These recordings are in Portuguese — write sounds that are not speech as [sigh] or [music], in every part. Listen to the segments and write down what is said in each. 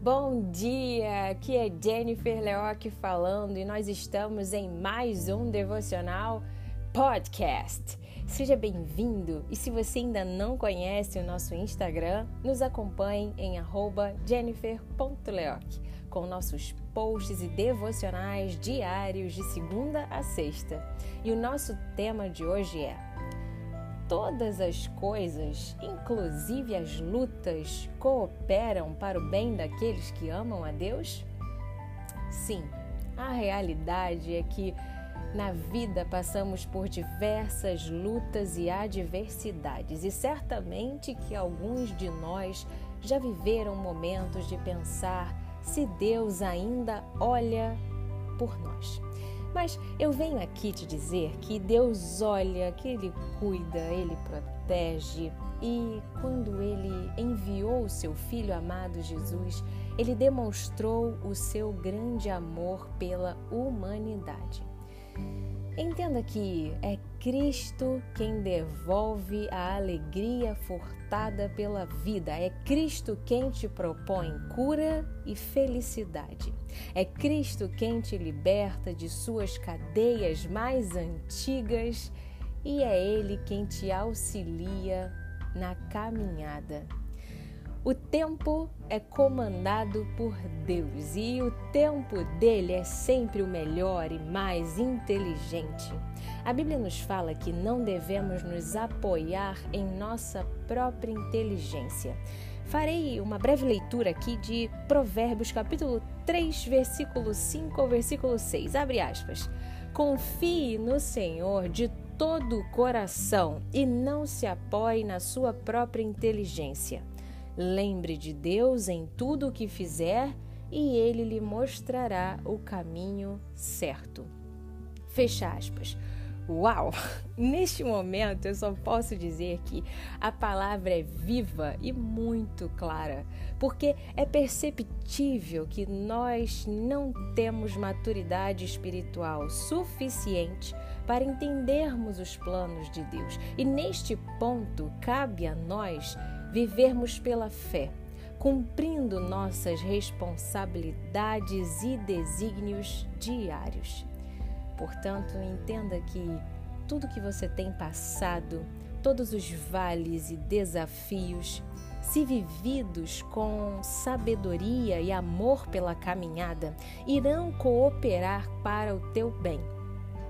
Bom dia, aqui é Jennifer Leoc falando e nós estamos em mais um devocional podcast. Seja bem-vindo e se você ainda não conhece o nosso Instagram, nos acompanhe em jennifer.leoc com nossos posts e devocionais diários de segunda a sexta. E o nosso tema de hoje é todas as coisas, inclusive as lutas, cooperam para o bem daqueles que amam a Deus? Sim, a realidade é que na vida passamos por diversas lutas e adversidades, e certamente que alguns de nós já viveram momentos de pensar se Deus ainda olha por nós. Mas eu venho aqui te dizer que Deus olha, que Ele cuida, Ele protege. E quando Ele enviou o seu Filho amado Jesus, Ele demonstrou o seu grande amor pela humanidade. Entenda que é Cristo quem devolve a alegria furtada pela vida. É Cristo quem te propõe cura e felicidade. É Cristo quem te liberta de suas cadeias mais antigas e é Ele quem te auxilia na caminhada. O tempo é comandado por Deus e o tempo dele é sempre o melhor e mais inteligente. A Bíblia nos fala que não devemos nos apoiar em nossa própria inteligência. Farei uma breve leitura aqui de Provérbios, capítulo 3, versículo 5 ao versículo 6. Abre aspas. Confie no Senhor de todo o coração e não se apoie na sua própria inteligência. Lembre de Deus em tudo o que fizer e ele lhe mostrará o caminho certo. Fecha aspas. Uau! [laughs] Neste momento eu só posso dizer que a palavra é viva e muito clara, porque é perceptível que nós não temos maturidade espiritual suficiente para entendermos os planos de Deus. E neste ponto cabe a nós vivermos pela fé, cumprindo nossas responsabilidades e desígnios diários. Portanto, entenda que tudo que você tem passado, todos os vales e desafios, se vividos com sabedoria e amor pela caminhada, irão cooperar para o teu bem,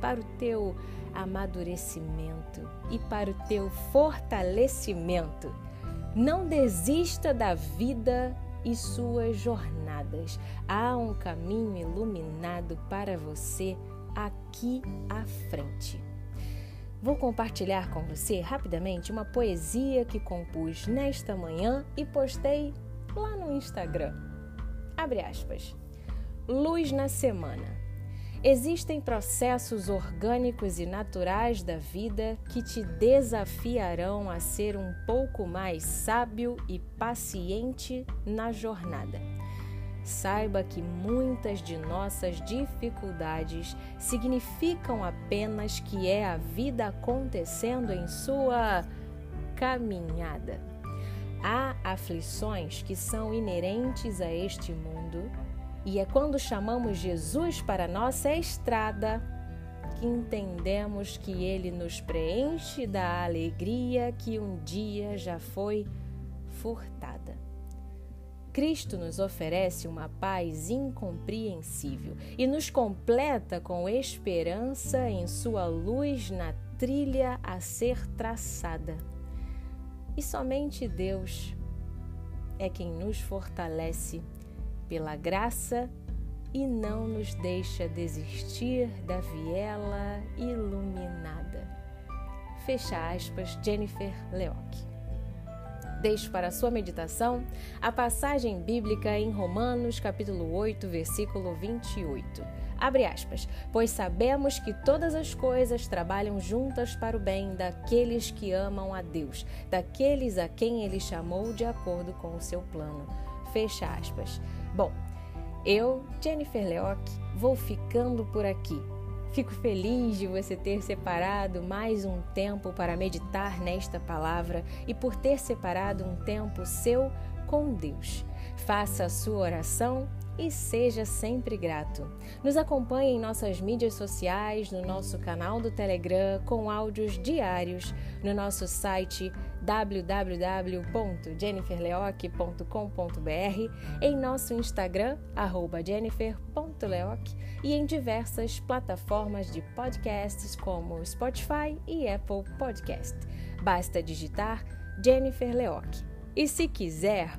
para o teu amadurecimento e para o teu fortalecimento não desista da vida e suas jornadas. Há um caminho iluminado para você aqui à frente. Vou compartilhar com você rapidamente uma poesia que compus nesta manhã e postei lá no Instagram. Abre aspas. Luz na semana. Existem processos orgânicos e naturais da vida que te desafiarão a ser um pouco mais sábio e paciente na jornada. Saiba que muitas de nossas dificuldades significam apenas que é a vida acontecendo em sua caminhada. Há aflições que são inerentes a este mundo e é quando chamamos Jesus para nossa estrada que entendemos que ele nos preenche da alegria que um dia já foi furtada. Cristo nos oferece uma paz incompreensível e nos completa com esperança em Sua luz na trilha a ser traçada. E somente Deus é quem nos fortalece pela graça e não nos deixa desistir da viela iluminada. Fecha aspas, Jennifer Leoc. Deixo para sua meditação a passagem bíblica em Romanos, capítulo 8, versículo 28. Abre aspas. Pois sabemos que todas as coisas trabalham juntas para o bem daqueles que amam a Deus, daqueles a quem ele chamou de acordo com o seu plano. Fecha aspas. Bom, eu, Jennifer Leoc, vou ficando por aqui. Fico feliz de você ter separado mais um tempo para meditar nesta palavra e por ter separado um tempo seu com Deus. Faça a sua oração e seja sempre grato. Nos acompanhe em nossas mídias sociais, no nosso canal do Telegram com áudios diários, no nosso site www.jenniferleoc.com.br, em nosso Instagram jennifer.leoc e em diversas plataformas de podcasts como Spotify e Apple Podcast. Basta digitar Jennifer Leoc. E se quiser,